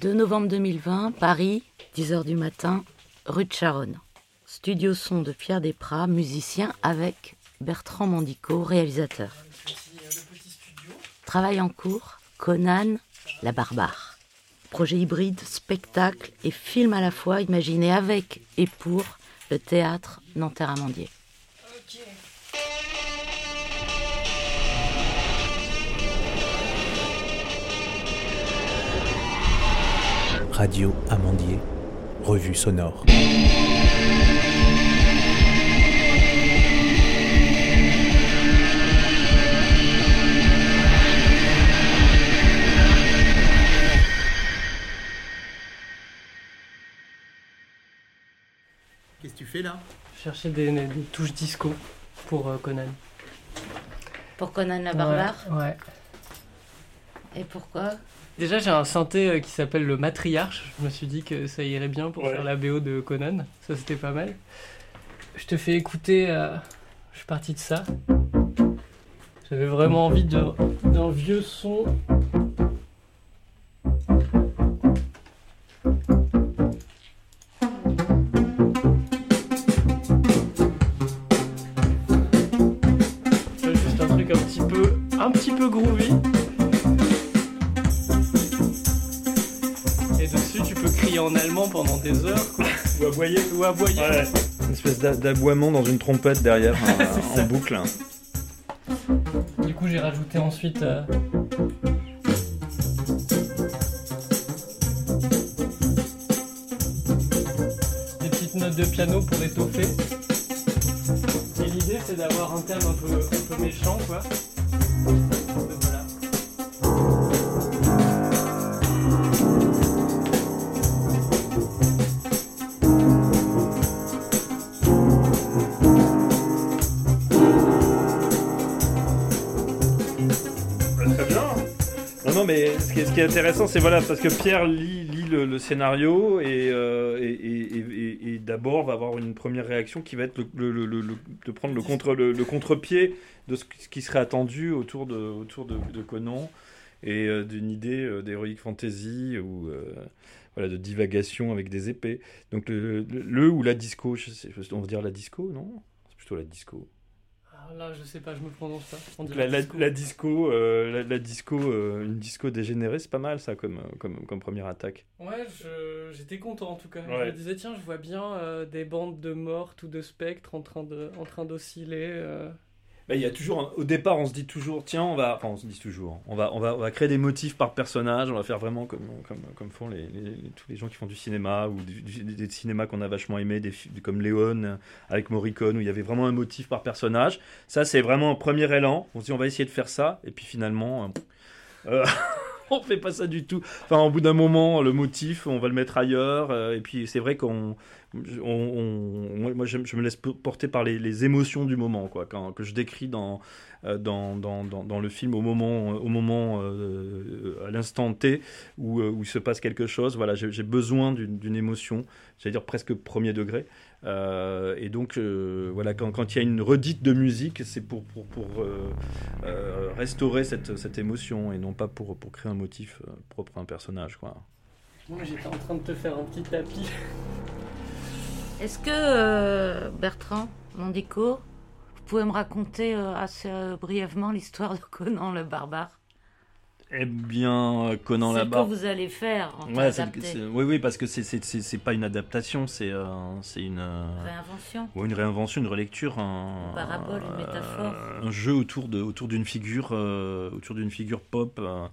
2 novembre 2020, Paris, 10h du matin, rue de Charonne. Studio son de Pierre Desprats, musicien avec Bertrand Mandico, réalisateur. Travail en cours, Conan, la barbare. Projet hybride, spectacle et film à la fois imaginé avec et pour le théâtre Nanterre-Amandier. Radio Amandier, revue sonore. Qu'est-ce que tu fais là? Je cherchais des, des touches disco pour euh, Conan. Pour Conan la barbare? Ouais. ouais. Et pourquoi? Déjà, j'ai un synthé euh, qui s'appelle le Matriarche. Je me suis dit que ça irait bien pour Ouais. faire la BO de Conan. Ça, c'était pas mal. Je te fais écouter. euh, Je suis parti de ça. J'avais vraiment envie d'un vieux son. Juste un truc un petit peu, un petit peu groovy. Pendant des heures, quoi. Ou aboyer Ou aboyer. Ouais. Une espèce d'a- d'aboiement dans une trompette derrière, en- en boucle. Du coup, j'ai rajouté ensuite. euh, Des petites notes de piano pour étoffer. Et l'idée, c'est d'avoir un thème un peu, un peu méchant, quoi. Très bien. Non, non, mais ce qui est, intéressant, c'est voilà, parce que Pierre lit, le, scénario et, euh, et, et- d'abord va avoir une première réaction qui va être de prendre le contre le, contre-pied de ce qui serait attendu autour de autour de, Conan et euh, d'une idée euh, d'heroic fantasy ou euh, voilà de divagation avec des épées. Donc le, ou la disco, on va dire la disco, non? C'est plutôt la disco. Ah, là, je sais pas, je me prononce pas. On La, la- disco. la disco, euh, la, la disco, euh, une disco dégénérée, c'est pas mal ça comme, euh, comme, comme première attaque. Ouais, j'étais content en tout cas. Je me disais, tiens, je vois bien euh, des bandes de mortes ou de spectres en train de- en train d'osciller. euh. Bah, il y a toujours, au départ, on se dit toujours, tiens, on va, enfin, on se dit toujours, on va, on va, on va créer des motifs par personnage, on va faire vraiment comme, comme, comme font les, les- tous les gens qui font du cinéma ou du- du- des cinémas qu'on a vachement aimé, des, comme Léon avec Morricone où il y avait vraiment un motif par personnage. Ça, c'est vraiment un premier élan. On se dit, on va essayer de faire ça, et puis finalement, euh, euh, on fait pas ça du tout. Enfin, au bout d'un moment, le motif, on va le mettre ailleurs, euh, et puis c'est vrai qu'on on, moi, je me laisse porter par les, émotions du moment, quoi, que je décris dans, euh, dans, dans, dans, le film au moment, au moment euh, à l'instant T où, où il se passe quelque chose. Voilà, j'ai besoin d'une émotion, j'allais dire presque premier degré. Euh, et donc, euh, voilà, quand, quand il y a une redite de musique, c'est pour, pour, pour euh, euh, restaurer cette, cette émotion et non pas pour, pour créer un motif propre à un personnage, quoi. Moi, j'étais en train de te faire un petit tapis. Est-ce que euh, Bertrand Mondico, vous pouvez me raconter euh, assez euh, brièvement l'histoire de Conan le barbare? Eh bien, Conan C'est la ce que vous allez faire en Ouais, c'est- c'est- oui, oui, parce que c'est- c'est c'est- c'est pas une adaptation, c'est euh, c'est une, euh, Réinvention. ou une réinvention, une relecture, un, Une parabole, une métaphore. un jeu autour de autour d'une figure, euh, autour d'une figure pop euh,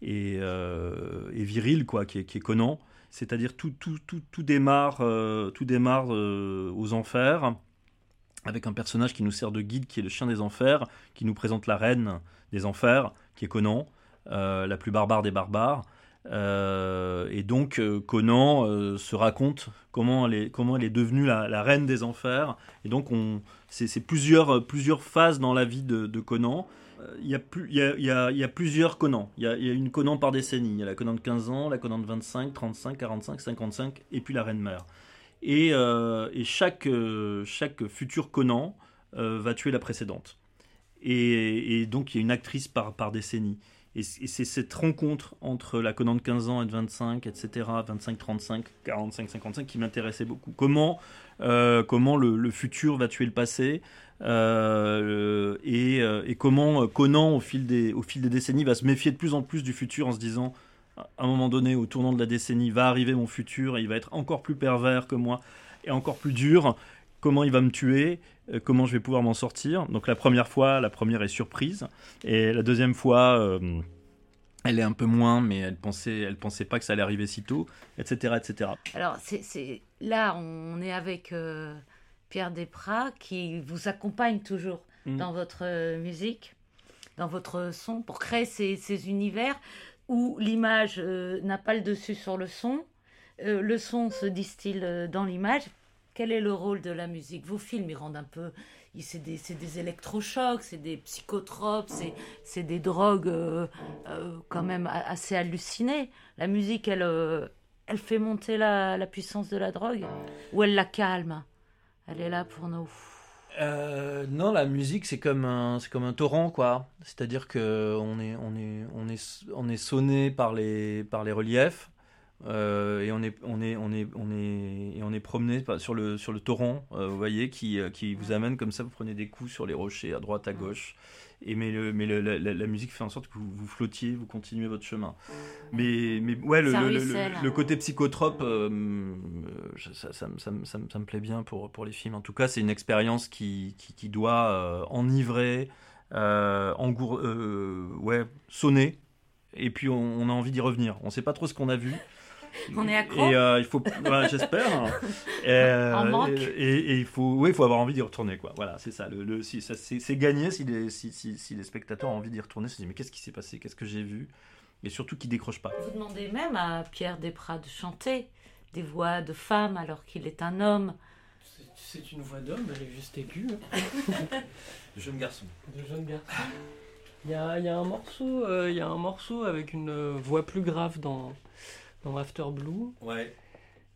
et, et virile, quoi, qui est, qui est Conan. C'est-à-dire tout, tout, tout, tout démarre, tout démarre aux enfers avec un personnage qui nous sert de guide, qui est le chien des enfers, qui nous présente la reine des enfers, qui est Conan, la plus barbare des barbares. Euh, et donc euh, Conan euh, se raconte comment elle est, devenue la, reine des enfers. Et donc on, c'est, plusieurs, euh, plusieurs phases dans la vie de, Conan. Euh, Il y, a plusieurs Conan. Il y a, une Conan par décennie. Il y a la Conan de 15 ans, la Conan de 25, 35, 45, 55, et puis la reine mère. Et, euh, chaque, euh, futur Conan euh, va tuer la précédente. Et, donc il y a une actrice par décennie. Et, c'est cette rencontre entre la Conan de 15 ans et de 25, etc., 25, 35, 45, 55, qui m'intéressait beaucoup. Comment, euh, comment le, futur va tuer le passé euh, et, et, comment Conan, au fil, des, au fil des décennies, va se méfier de plus en plus du futur en se disant à un moment donné, au tournant de la décennie, va arriver mon futur et il va être encore plus pervers que moi et encore plus dur. Comment il va me tuer euh, Comment je vais pouvoir m'en sortir Donc la première fois, la première est surprise et la deuxième fois, euh, elle est un peu moins, mais elle pensait, elle pensait pas que ça allait arriver si tôt, etc., etc. Alors c'est là, on est avec euh, Pierre Desprats qui vous accompagne toujours mm. dans votre musique, dans votre son pour créer ces, ces univers où l'image n'a pas le dessus sur le son, le son se distille dans l'image. Quel est le rôle de la musique? Vos films, ils rendent un peu... C'est des, électrochocs, c'est des psychotropes, c'est des drogues quand même assez hallucinées. La musique, elle, elle fait monter la, la puissance de la drogue ou elle la calme? Elle est là pour nous euh, non, la musique c'est comme un torrent quoi. C'est-à-dire que on est on est on est on est sonné par les reliefs euh, et on est on est on est on est et on est promené sur le sur le torrent, euh, vous voyez, qui qui vous amène comme ça. Vous prenez des coups sur les rochers à droite à gauche. Et mais le, mais le, la, musique fait en sorte que vous, vous flottiez, vous continuez votre chemin. Mais, mais ouais, le, le côté psychotrope, euh, ça, ça, ça, ça, me plaît bien pour, pour les films. En tout cas, c'est une expérience qui, qui, qui doit euh, enivrer, euh, engour, euh, ouais, sonner. Et puis on, on a envie d'y revenir. On ne sait pas trop ce qu'on a vu. On est accro. Et euh, il faut, j'espère. Euh, et, il faut, oui, il faut avoir envie d'y retourner, quoi. Voilà, c'est ça. Le, si, c'est gagné si les, si, si, les spectateurs ont envie d'y retourner, se disent mais qu'est-ce qui s'est passé, qu'est-ce que j'ai vu, et surtout qu'ils décrochent pas. Vous demandez même à Pierre Desprats de chanter des voix de femmes alors qu'il est un homme. C'est une voix d'homme, elle est juste aiguë. de jeune garçon. De jeune garçon. Il y a, il y a un morceau, euh, il y a un morceau avec une voix plus grave dans dans After Blue. Ouais.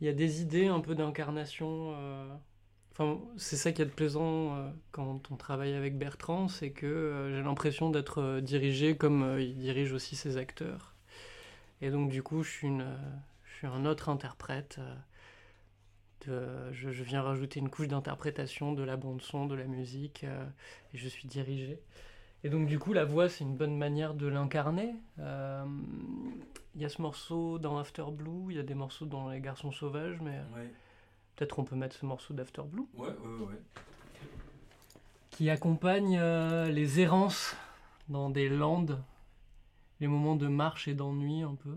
Il y a des idées un peu d'incarnation. Euh, enfin, c'est ça qui est de plaisant euh, quand on travaille avec Bertrand, c'est que euh, j'ai l'impression d'être dirigé comme il dirige aussi ses acteurs. Et donc du coup, je suis, une, je suis un autre interprète. De, je, je, viens rajouter une couche d'interprétation de la bande son, de la musique, et je suis dirigé. Et donc du coup, la voix, c'est une bonne manière de l'incarner. Euh, y a ce morceau dans After Blue, il y a des morceaux dans Les Garçons Sauvages, mais peut-être on peut mettre ce morceau d'After Blue. Ouais, ouais, ouais. Qui accompagne euh, les errances dans des landes, les moments de marche et d'ennui un peu.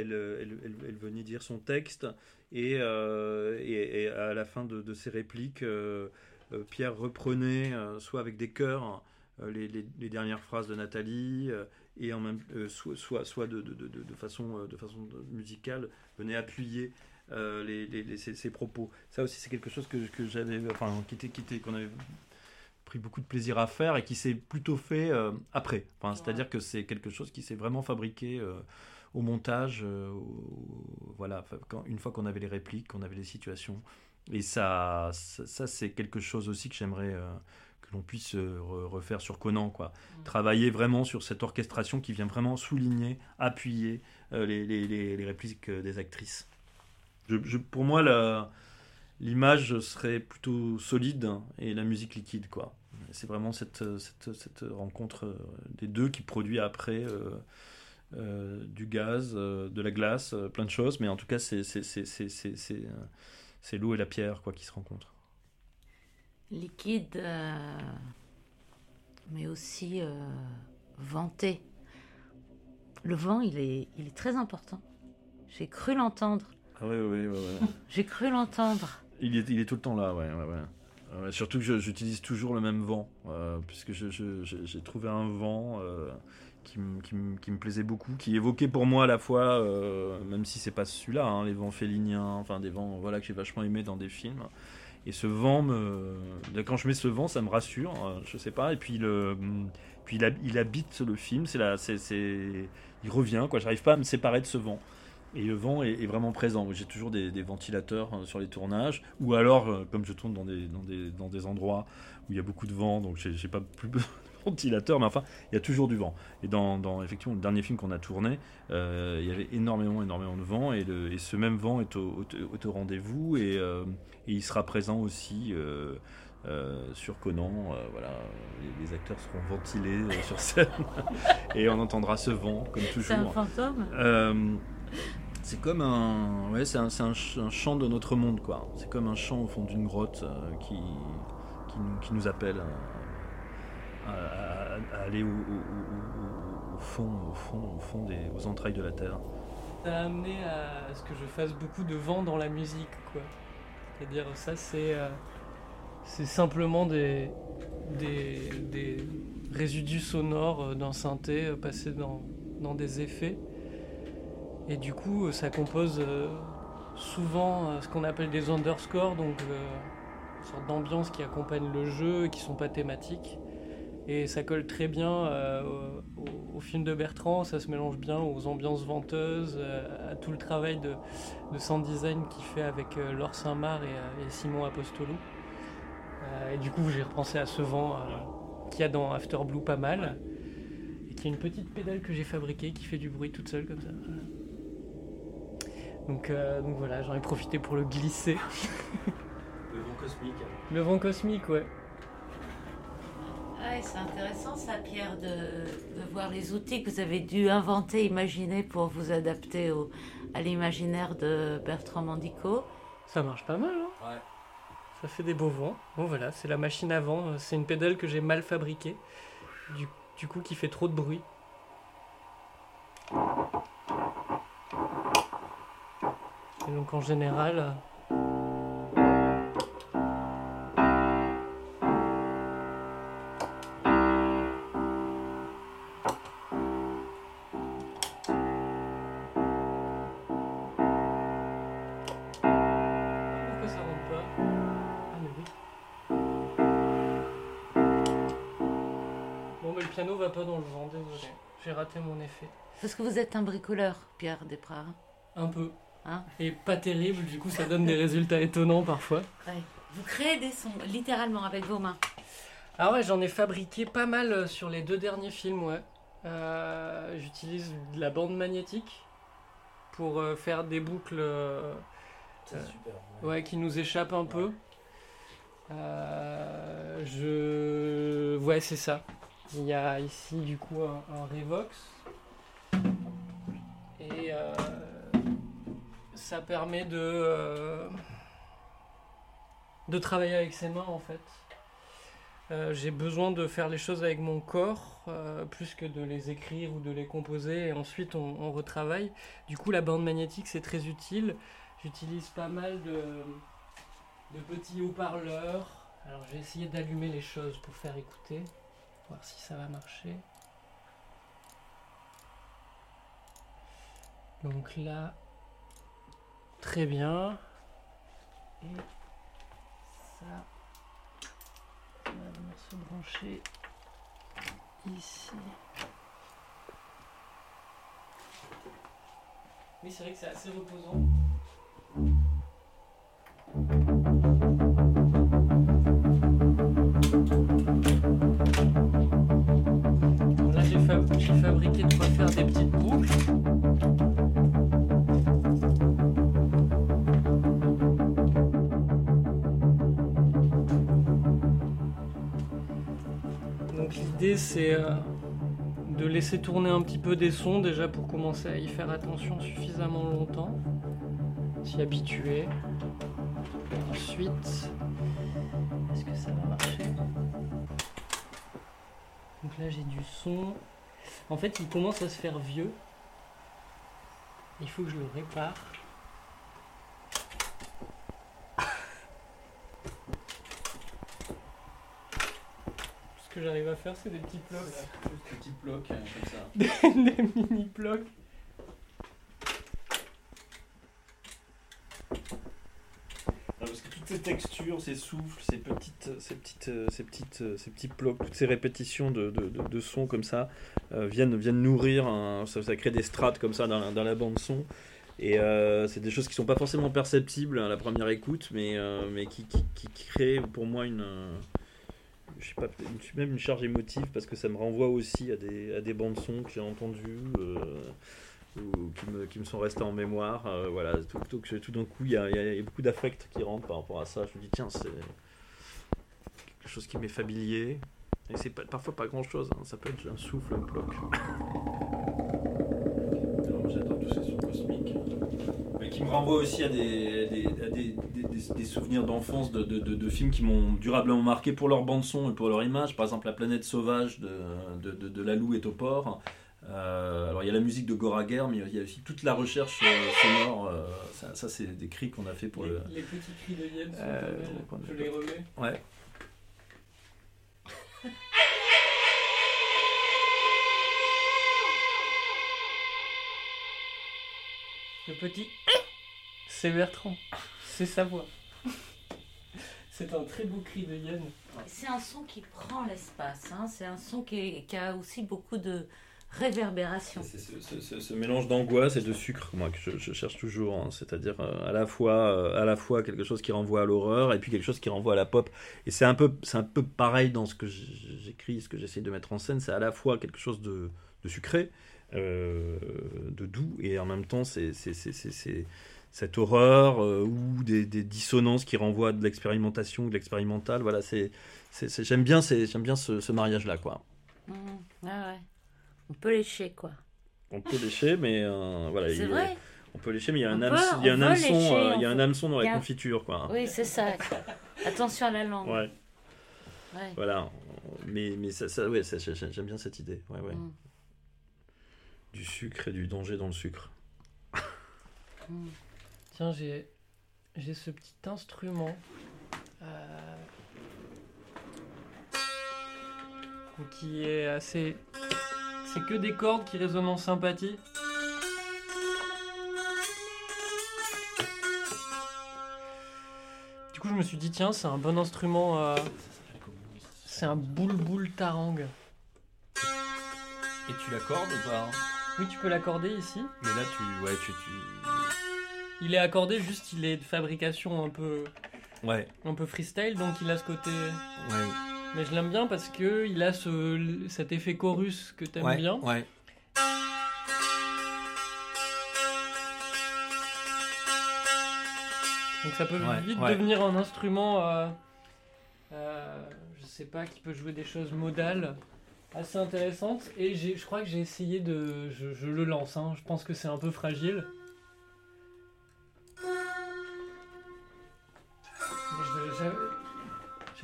elle, venait dire son texte et, et, à la fin de, ses répliques, Pierre reprenait, soit avec des chœurs, les, dernières phrases de Nathalie, et en même, soit, soit, de, façon, de façon musicale, venait appuyer les, ses, propos. Ça aussi, c'est quelque chose que, j'avais, enfin, qui était, qui était, qu'on avait pris beaucoup de plaisir à faire et qui s'est plutôt fait euh, après. Enfin, C'est-à-dire que c'est quelque chose qui s'est vraiment fabriqué euh, au montage, euh, voilà, quand, une fois qu'on avait les répliques, qu'on avait les situations. Et ça, ça, c'est quelque chose aussi que j'aimerais que l'on puisse refaire sur Conan. Quoi. Mm. Travailler vraiment sur cette orchestration qui vient vraiment souligner, appuyer les, les, les, répliques des actrices. Je, pour moi, la l'image serait plutôt solide et la musique liquide quoi. C'est vraiment cette, cette, cette, rencontre euh, des deux qui produit après euh, euh, du gaz, de la glace, plein de choses, mais en tout cas c'est c'est l'eau et la pierre quoi qui se rencontrent. Liquide, mais aussi vanté. Le vent, il est, il est très important. J'ai cru l'entendre. Ah oui, oui, oui. J'ai cru l'entendre. Il est, il est tout le temps là, ouais. ouais, ouais. surtout que j'utilise toujours le même vent, euh, puisque j'ai trouvé un vent euh, qui, me plaisait beaucoup, qui évoquait pour moi à la fois, euh, même si c'est pas celui-là, hein, les vents féliniens, enfin des vents voilà, que j'ai vachement aimé dans des films. Et ce vent, quand je mets ce vent, ça me rassure, je sais pas. Et puis, il, habite le film, il revient, quoi. J'arrive pas à me séparer de ce vent. Et le vent est, vraiment présent. J'ai toujours des, ventilateurs euh, sur les tournages, ou alors, euh, comme je tourne dans des, endroits où il y a beaucoup de vent, donc j'ai pas plus besoin ventilateur, mais enfin, il y a toujours du vent. Et dans, dans effectivement le dernier film qu'on a tourné, euh, il y avait énormément, énormément de vent, et, et ce même vent est au, au, rendez-vous, et, il sera présent aussi. sur Conan, voilà, les, acteurs seront ventilés sur scène et on entendra ce vent comme toujours. C'est un fantôme. C'est comme un, ouais, c'est un, un, chant de notre monde, quoi. C'est comme un chant au fond d'une grotte euh, qui, qui, nous, qui, nous, appelle à, aller au, fond, au fond, au fond des, aux entrailles de la terre. Ça a amené à ce que je fasse beaucoup de vent dans la musique, quoi. C'est-à-dire ça, c'est euh, simplement des, des, des, résidus sonores euh, d'un synthé passés dans, dans des effets. Et du coup, ça compose euh, souvent euh, ce qu'on appelle des underscores, donc euh, une sorte d'ambiance qui accompagne le jeu et qui sont pas thématiques. Et ça colle très bien au, film de Bertrand, ça se mélange bien aux ambiances venteuses, à tout le travail de, sound design qu'il fait avec Laure Saint-Marc et, Simon Apostolou. et du coup, j'ai repensé à ce vent qu'il y a dans After Blue pas mal, et qui a une petite pédale que j'ai fabriquée qui fait du bruit toute seule comme ça. Donc, euh, donc voilà, j'en ai profité pour le glisser. le vent cosmique. Le vent cosmique, ouais. Ah, c'est intéressant ça, Pierre, de, voir les outils que vous avez dû inventer, imaginer pour vous adapter au, à l'imaginaire de Bertrand Mandico. Ça marche pas mal, hein Ouais. Ça fait des beaux vents. Bon voilà, c'est la machine à vent. C'est une pédale que j'ai mal fabriquée. Du, du coup, qui fait trop de bruit. Et donc en général, piano va pas dans le vent, désolé. J'ai raté mon effet. Parce que vous êtes un bricoleur, Pierre Desprats. Un peu. Hein et pas terrible, du coup ça donne des résultats étonnants parfois. Vous créez des sons littéralement avec vos mains. Ah ouais, j'en ai fabriqué pas mal euh, sur les deux derniers films, ouais. Euh, j'utilise de la bande magnétique pour euh, faire des boucles ouais, qui nous échappe un peu. Euh, je. Ouais, c'est ça. Il y a ici du coup un, Revox. Et euh, ça permet de. Euh, de travailler avec ses mains en fait. j'ai besoin de faire les choses avec mon corps plus que de les écrire ou de les composer et ensuite on, on retravaille. Du coup la bande magnétique c'est très utile. J'utilise pas mal de, de petits haut-parleurs. Alors j'ai essayé d'allumer les choses pour faire écouter, voir si ça va marcher. Donc là, très bien. Et ça, va se brancher ici. Oui, c'est vrai que c'est assez reposant. J'ai fabriqué de quoi faire des petites boucles. Donc l'idée c'est euh, de laisser tourner un petit peu des sons déjà pour commencer à y faire attention suffisamment longtemps, s'y habituer. Ensuite, est-ce que ça va marcher? Donc là j'ai du son. En fait il commence à se faire vieux. Il faut que je le répare. Ce que j'arrive à faire c'est des petits blocs. Des petits blocs hein, comme ça. des, des mini blocs. ces textures, ces souffles, ces petites, ces petites, ces petites, ces petits blocs, toutes ces répétitions de, de, de, sons comme ça euh, viennent, viennent nourrir, ça, crée des strates comme ça dans la, dans la bande son. Et euh, c'est des choses qui sont pas forcément perceptibles à la première écoute, mais, euh, mais qui, qui, qui, créent pour moi une, je sais pas, même une charge émotive parce que ça me renvoie aussi à des, à des bandes son que j'ai entendues ou qui me, qui me sont restés en mémoire. Euh, voilà, tout, tout, d'un coup, il y a, y a, beaucoup d'affect qui rentrent par rapport à ça. Je me dis, tiens, c'est quelque chose qui m'est familier. Et c'est parfois pas grand chose, hein. ça peut être un souffle, un bloc. Tous ces sons cosmiques. Mais qui me renvoient aussi à des, des, des, des souvenirs d'enfance de, de, de, films qui m'ont durablement marqué pour leur bande-son et pour leur image. Par exemple, La planète sauvage de, de, Lalou et Topor. Euh, alors il y a la musique de Goraguer, mais il y a aussi toute la recherche euh, sonore. Euh, ça, ça c'est des cris qu'on a fait pour les, le. Les petits cris de Yen, je les remets. Ouais. Le petit, c'est Bertrand, c'est sa voix. C'est un très beau cri de Yen. C'est un son qui prend l'espace, hein. c'est un son qui, qui, a aussi beaucoup de, réverbération. C'est ce, ce, mélange d'angoisse et de sucre, moi, que je, cherche toujours. Hein. C'est-à-dire euh, à, la fois, euh, à la fois quelque chose qui renvoie à l'horreur et puis quelque chose qui renvoie à la pop. Et c'est un peu, un peu pareil dans ce que j'écris, ce que j'essaie de mettre en scène. C'est à la fois quelque chose de, de sucré, euh, de doux, et en même temps, c'est cette horreur ou des, des, dissonances qui renvoient à de l'expérimentation ou de l'expérimental. Voilà, c'est, j'aime bien, j'aime bien ce, ce mariage-là, quoi. Mmh. Ah ouais. On peut lécher, quoi. On peut lécher, mais euh, voilà. C'est vrai. On peut lécher, mais il y a un, hameçon, il y a un hameçon, euh, il y a un hameçon dans la confiture, quoi. Oui, c'est ça. Attention à la langue. Ouais. ouais. Voilà. Mais, mais ça, ça, ouais, ça, j'aime bien cette idée. Ouais, ouais. Mm. Du sucre et du danger dans le sucre. Mm. Tiens, j'ai, j'ai ce petit instrument. Euh, qui est assez c'est que des cordes qui résonnent en sympathie. Du coup, je me suis dit, tiens, c'est un bon instrument. Euh, c'est un boule-boule tarang. Et tu l'accordes ou pas Oui, tu peux l'accorder ici. Mais là, tu. Ouais, tu, Il est accordé, juste il est de fabrication un peu. Ouais. Un peu freestyle, donc il a ce côté. Ouais. Mais je l'aime bien parce que il a ce, cet effet chorus que t'aimes ouais, bien. Ouais. Donc ça peut Ouais, vite devenir un instrument, euh, euh, je sais pas, qui peut jouer des choses modales assez intéressantes. Et je crois que j'ai essayé de... Je, je le lance, hein, je pense que c'est un peu fragile.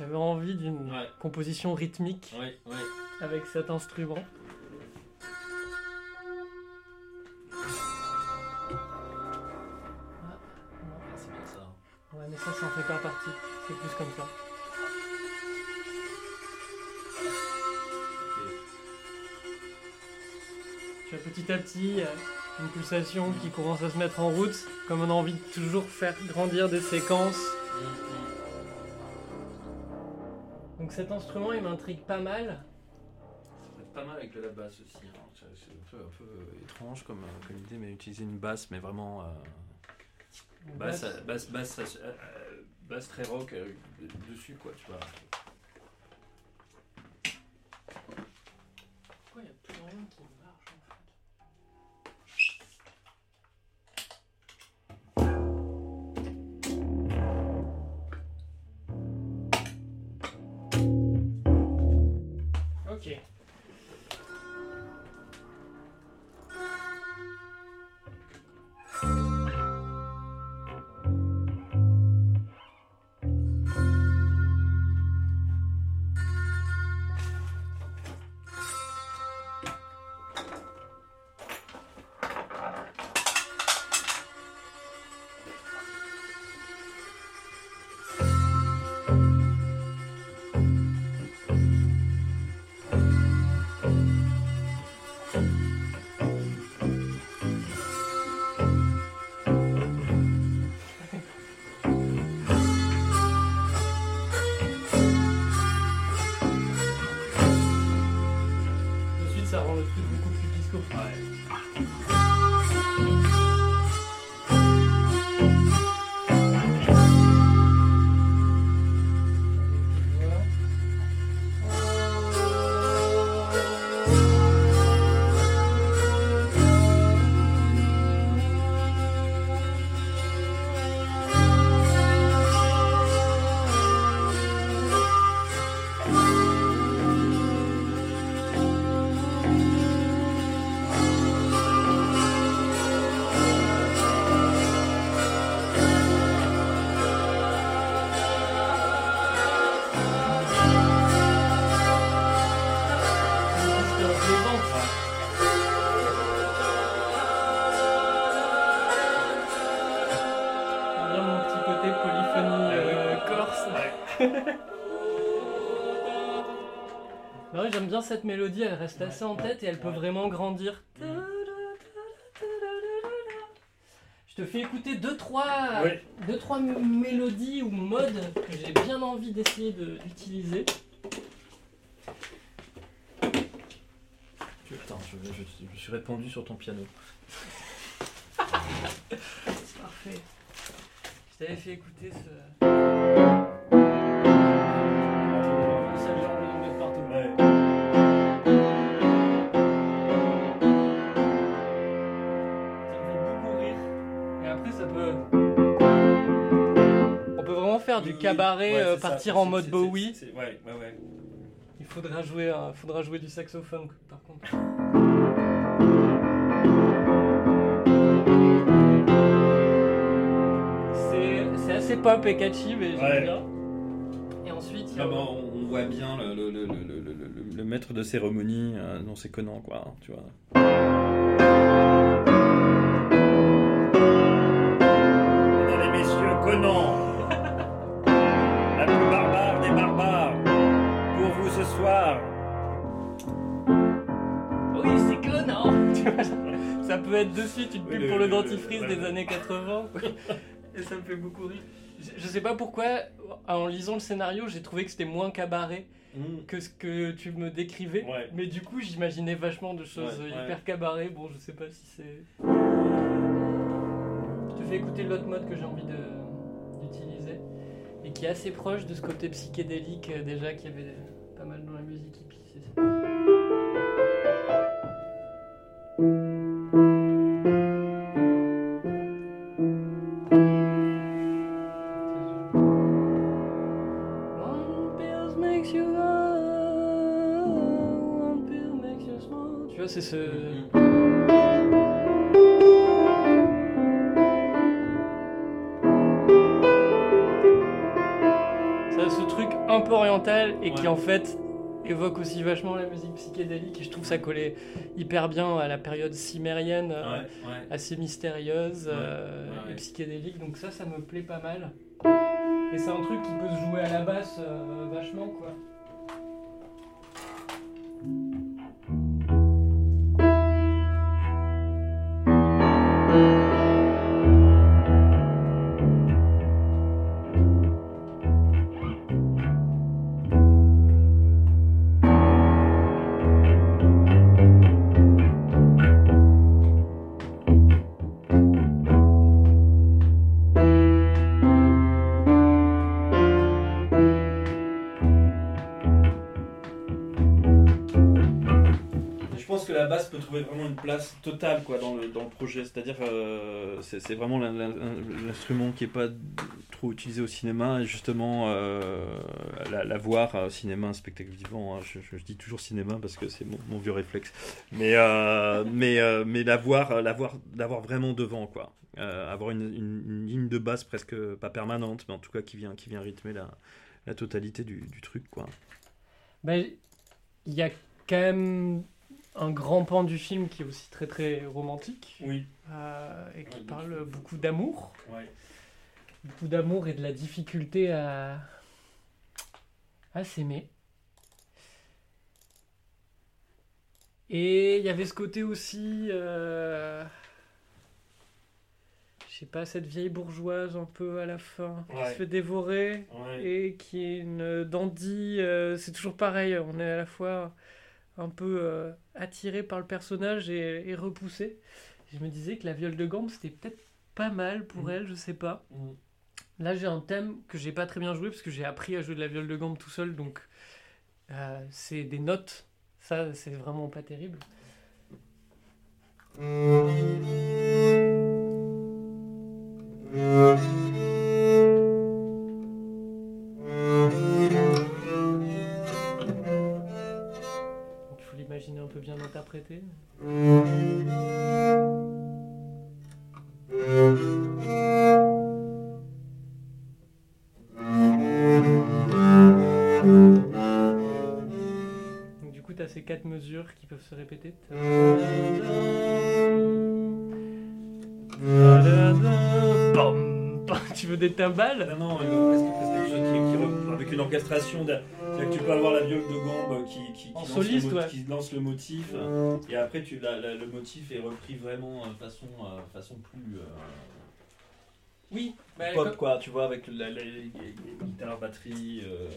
J'avais envie d'une Ouais. composition rythmique avec cet instrument. Ah, non. c'est bien ça. Ouais, mais ça, ça en fait pas partie. C'est plus comme ça. Tu as petit à petit euh, une pulsation qui commence à se mettre en route, comme on a envie de toujours faire grandir des séquences. Donc cet instrument, il m'intrigue pas mal. Ça peut être pas mal avec de la basse aussi. hein. C'est un peu, un peu, euh, étrange comme, euh, comme idée, mais utiliser une basse, mais vraiment euh, basse, basse. euh, basse, basse, euh, euh, basse très rock euh, dessus, quoi, tu vois. Pourquoi il y a plus rien qui cette mélodie, elle reste assez en tête et elle peut vraiment grandir. Je te fais écouter deux trois, Ouais. deux, trois mélodies ou modes que j'ai bien envie d'essayer de- d'utiliser. Attends, je, je, suis répandu sur ton piano. Parfait. Je t'avais fait écouter ce. Faire du cabaret, euh, partir en mode Bowie. Ouais, ouais, ouais. Il faudra jouer, un- faudra jouer du saxophone par contre. C'est c'est assez pop et catchy, mais j'aime Ouais. bien. Et ensuite, il y a- on, on voit bien le, le, le, le, le, le- le- le maître de cérémonie euh, dans ses Conan, quoi, hein, tu vois. Mesdames et messieurs, Conan Ça peut être de suite une pub le- pour le le- dentifrice des années 80. Et ça me fait beaucoup rire. Je, je sais pas pourquoi, en lisant le scénario, j'ai trouvé que c'était moins cabaret que ce que tu me décrivais. Ouais. Mais du coup, j'imaginais vachement de choses Ouais, hyper ouais. cabaret. Bon, je sais pas si c'est. Je te fais écouter l'autre mode que j'ai envie d'utiliser et qui est assez proche de ce côté psychédélique euh, déjà qu'il y avait Tu vois, c'est ce. Truc un peu oriental et qui en fait évoque aussi vachement la musique psychédélique et je trouve ça collait hyper bien à la période cimérienne. euh, Ouais, assez mystérieuse euh, Ouais, et psychédélique, donc ça, ça me plaît pas mal. Et c'est un truc qui peut se jouer à la basse euh, vachement, quoi. Trouver vraiment une place totale quoi, dans, le, dans le projet. C'est-à-dire euh, c'est vraiment l'in- l'in- l'instrument qui n'est pas trop utilisé au cinéma. Et justement, euh, la, voir au cinéma, un spectacle vivant, hein, je, dis toujours cinéma parce que c'est mon, vieux réflexe. Mais, euh, mais, euh, mais la voir, la voir, la vraiment devant. Quoi. Euh, avoir une, une- une ligne de basse presque pas permanente, mais en tout cas qui vient, qui vient rythmer la, la totalité du, du truc. Quoi. Ben, il y a quand même un grand pan du film qui est aussi très très romantique Oui. euh, et qui Ouais, parle beaucoup d'amour. Ouais. Beaucoup d'amour et de la difficulté à, à s'aimer. Et il y avait ce côté aussi, euh, je sais pas, cette vieille bourgeoise un peu à la fin, qui se fait dévorer et qui est une dandy. euh, c'est toujours pareil, on est à la fois un peu euh, attiré par le personnage et, et repoussé. Je me disais que la viole de gambe, c'était peut-être pas mal pour Mm. elle, je sais pas. Mm. Là, j'ai un thème que j'ai pas très bien joué parce que j'ai appris à jouer de la viole de gambe tout seul, donc euh, c'est des notes. Ça, c'est vraiment pas terrible. Donc, il faut l'imaginer un peu bien interprété. Donc, du coup, tu as ces quatre mesures qui peuvent se répéter. Tu veux des timbales? Non, non, euh, presque, presque quelque chose qui, qui re- avec une orchestration. de- c'est-à-dire que tu peux avoir la viole de gambe qui, qui, qui En lance, soliste, le, mo- ouais. qui lance le motif, et après tu, la- la- le motif est repris vraiment euh, façon, euh, façon plus euh, Oui. bah, pop, comme- quoi, tu vois, avec la, guitares, batterie. euh,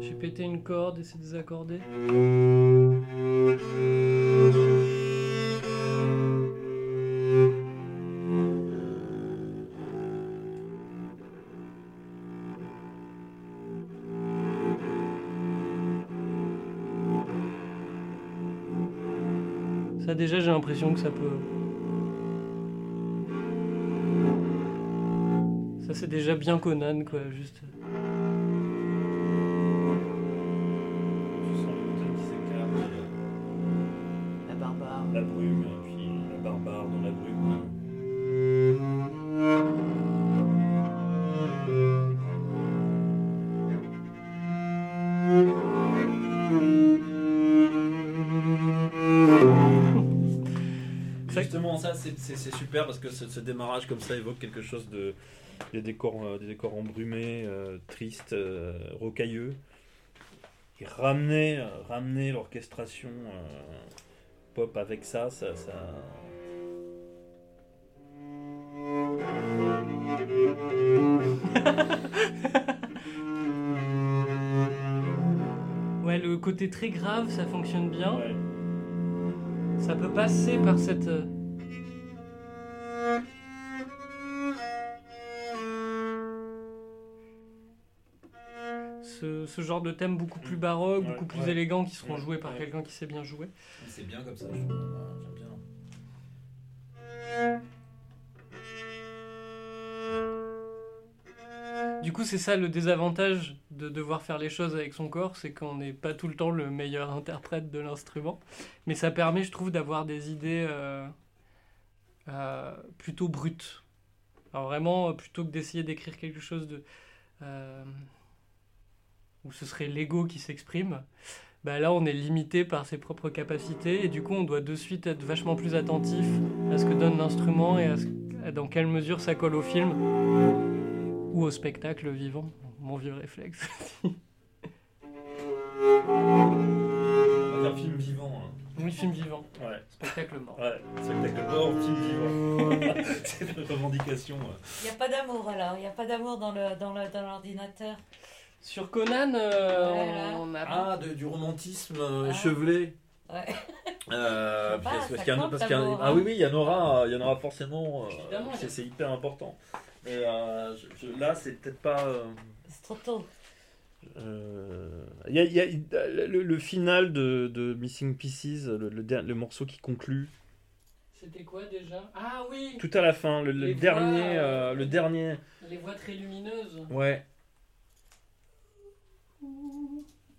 J'ai pété une corde et c'est désaccordé. Ça déjà j'ai l'impression que ça peut... Ça c'est déjà bien Conan quoi, juste... la brume, puis la barbare dans la brume. Justement, ça c'est super parce que ce, démarrage comme ça évoque quelque chose de. Des décors, euh, des décors embrumés, euh, tristes, euh, rocailleux. Et ramener, ramener l'orchestration pop avec ça, ça. ça... Ouais, le côté très grave, ça fonctionne bien. Ouais. Ça peut passer par cette. ce, genre de thèmes beaucoup plus mm. baroque, beaucoup plus ouais. élégant, qui seront joués par quelqu'un qui sait bien jouer. C'est bien comme ça, bien. Du coup, c'est ça le désavantage de devoir faire les choses avec son corps, c'est qu'on n'est pas tout le temps le meilleur interprète de l'instrument. Mais ça permet, je trouve, d'avoir des idées euh, euh, plutôt brutes. Alors vraiment, euh, plutôt que d'essayer d'écrire quelque chose de où ce serait l'ego qui s'exprime, bah là on est limité par ses propres capacités et du coup on doit de suite être vachement plus attentif à ce que donne l'instrument et à, ce, à dans quelle mesure ça colle au film ou au spectacle vivant. Mon vieux réflexe. On va dire film vivant. hein. oui, film vivant. Ouais. Spectacle mort. Ouais, spectacle mort, film vivant. C'est une revendication. ouais. Il n'y a pas d'amour alors, il n'y a pas d'amour dans le dans le dans l'ordinateur. Sur Conan, euh, Ouais, on a Ah, de- du romantisme euh, Ah. échevelé. Ouais. Euh, pas, parce qu'il y en a- compte, parce qu'il y en a- l'amour, ah hein. oui, oui, il y en aura, il y en aura forcément. euh, Évidemment, c'est hyper important. Euh, je- je- là, c'est peut-être pas. euh, C'est trop tôt. euh, il y a, y a- le, le final de, de Missing Pieces, le, le le morceau qui conclut C'était quoi déjà? Ah oui tout à la fin, le, dernier, voix, euh, le dernier. Les voix très lumineuses. Ouais.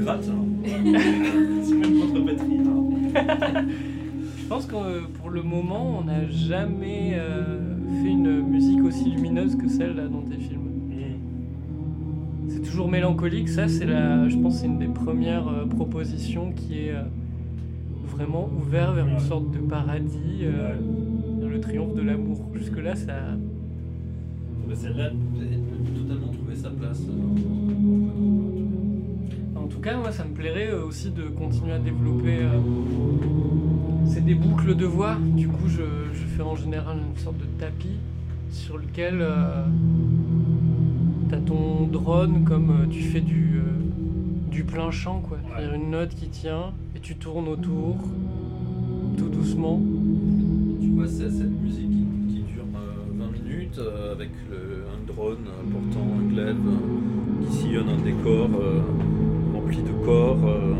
gratte. hein. c'est même contre batterie. hein. Je pense que euh, pour le moment, on n'a jamais euh, fait une musique aussi lumineuse que celle là dans tes films. C'est toujours mélancolique, ça c'est la, je pense que c'est une des premières euh, propositions qui est euh, vraiment ouvert vers une sorte de paradis, euh, Ouais. vers le triomphe de l'amour. Jusque là, ça, Bah, Celle-là, totalement trouver sa place. euh, tout cas, moi, ça me plairait euh, aussi de continuer à développer. euh, C'est des boucles de voix. Du coup, je, je fais en général une sorte de tapis sur lequel euh, t'as ton drone comme euh, tu fais du, euh, du plein champ, quoi. C'est-à-dire une note qui tient et tu tournes autour tout doucement. Tu vois, c'est cette musique qui, qui dure euh, 20 minutes avec le- un drone portant un glaive qui sillonne un décor corps euh,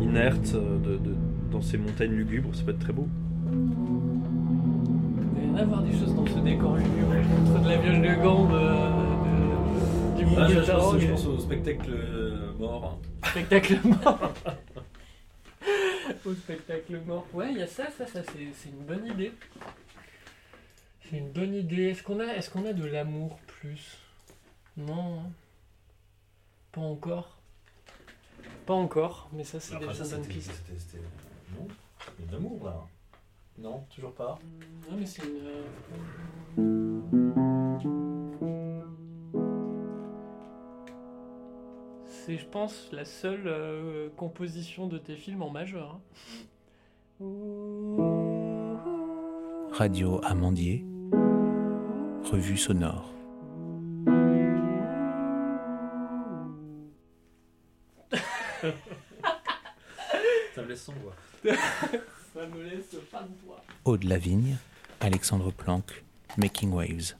inertes euh, de- de- dans ces montagnes lugubres. Ça peut être très beau. Il y en a voir des choses dans ce décor lugubre entre de la vioche de gambe, euh, de- du Ah, je, Google je pense, au spectacle euh, mort. Spectacle mort. Au spectacle mort. Ouais, il y a ça, ça, ça, c'est c'est une bonne idée. C'est une bonne idée. Est-ce qu'on a, est qu'on a de l'amour plus? Non. hein. Pas encore. Pas encore, mais ça, c'est déjà une bonne c'était- piste. c'était- c'était- Non, il y a de l'amour là. Non, toujours pas. Non, mais c'est une. euh, C'est, je pense, la seule euh, composition de tes films en majeur. hein. Radio Amandier, revue sonore. me laisse sans voix. ça me laisse pas de voix. Aude Lavigne, Alexandre Planck, Making Waves.